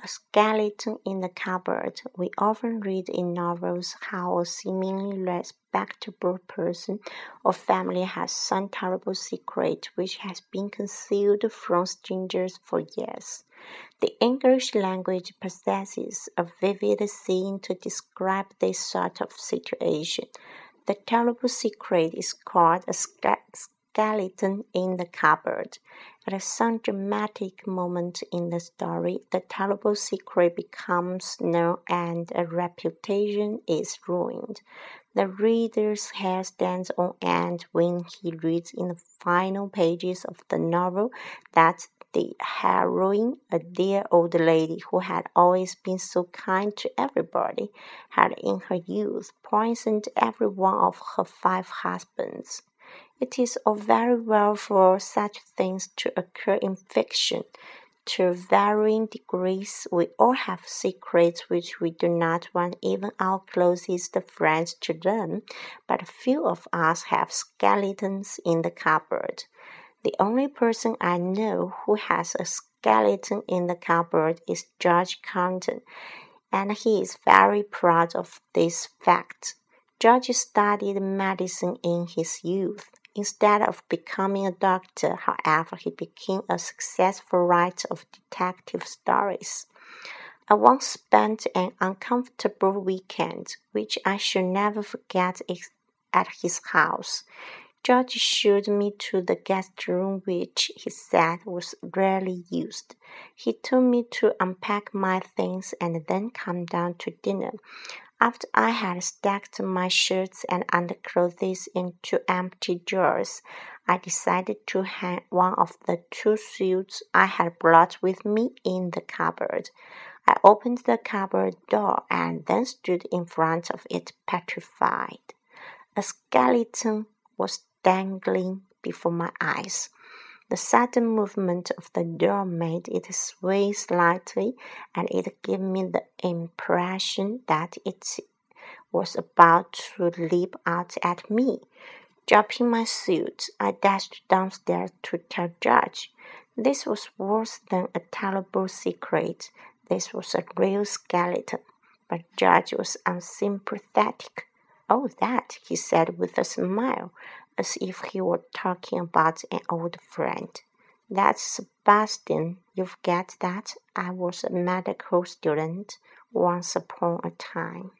A skeleton in the cupboard. We often read in novels how a seemingly respectable person or family has some terrible secret which has been concealed from strangers for years. The English language possesses a vivid scene to describe this sort of situation. The terrible secret is called a skeleton in the cupboard. At some dramatic moment in the story, the terrible secret becomes known and a reputation is ruined. The reader's hair stands on end when he reads in the final pages of the novel that the heroine, a dear old lady who had always been so kind to everybody, had in her youth poisoned every one of her five husbands. It is all very well for such things to occur in fiction. To varying degrees, we all have secrets which we do not want even our closest friends to learn, but few of us have skeletons in the cupboard. The only person I know who has a skeleton in the cupboard is George Carlton, and he is very proud of this fact. George studied medicine in his youth. Instead of becoming a doctor, however, he became a successful writer of detective stories. I once spent an uncomfortable weekend, which I shall never forget, at his house. George showed me to the guest room, which, he said, was rarely used. He told me to unpack my things and then come down to dinner. After I had stacked my shirts and underclothes into empty drawers, I decided to hang one of the two suits I had brought with me in the cupboard. I opened the cupboard door and then stood in front of it petrified. A skeleton was dangling before my eyes. The sudden movement of the door made it sway slightly, and it gave me the impression that it was about to leap out at me. Dropping my suit, I dashed downstairs to tell George. This was worse than a terrible secret. This was a real skeleton. But George was unsympathetic. Oh, that, he said with a smile as if he were talking about an old friend. That's Sebastian. You forget that? I was a medical student once upon a time.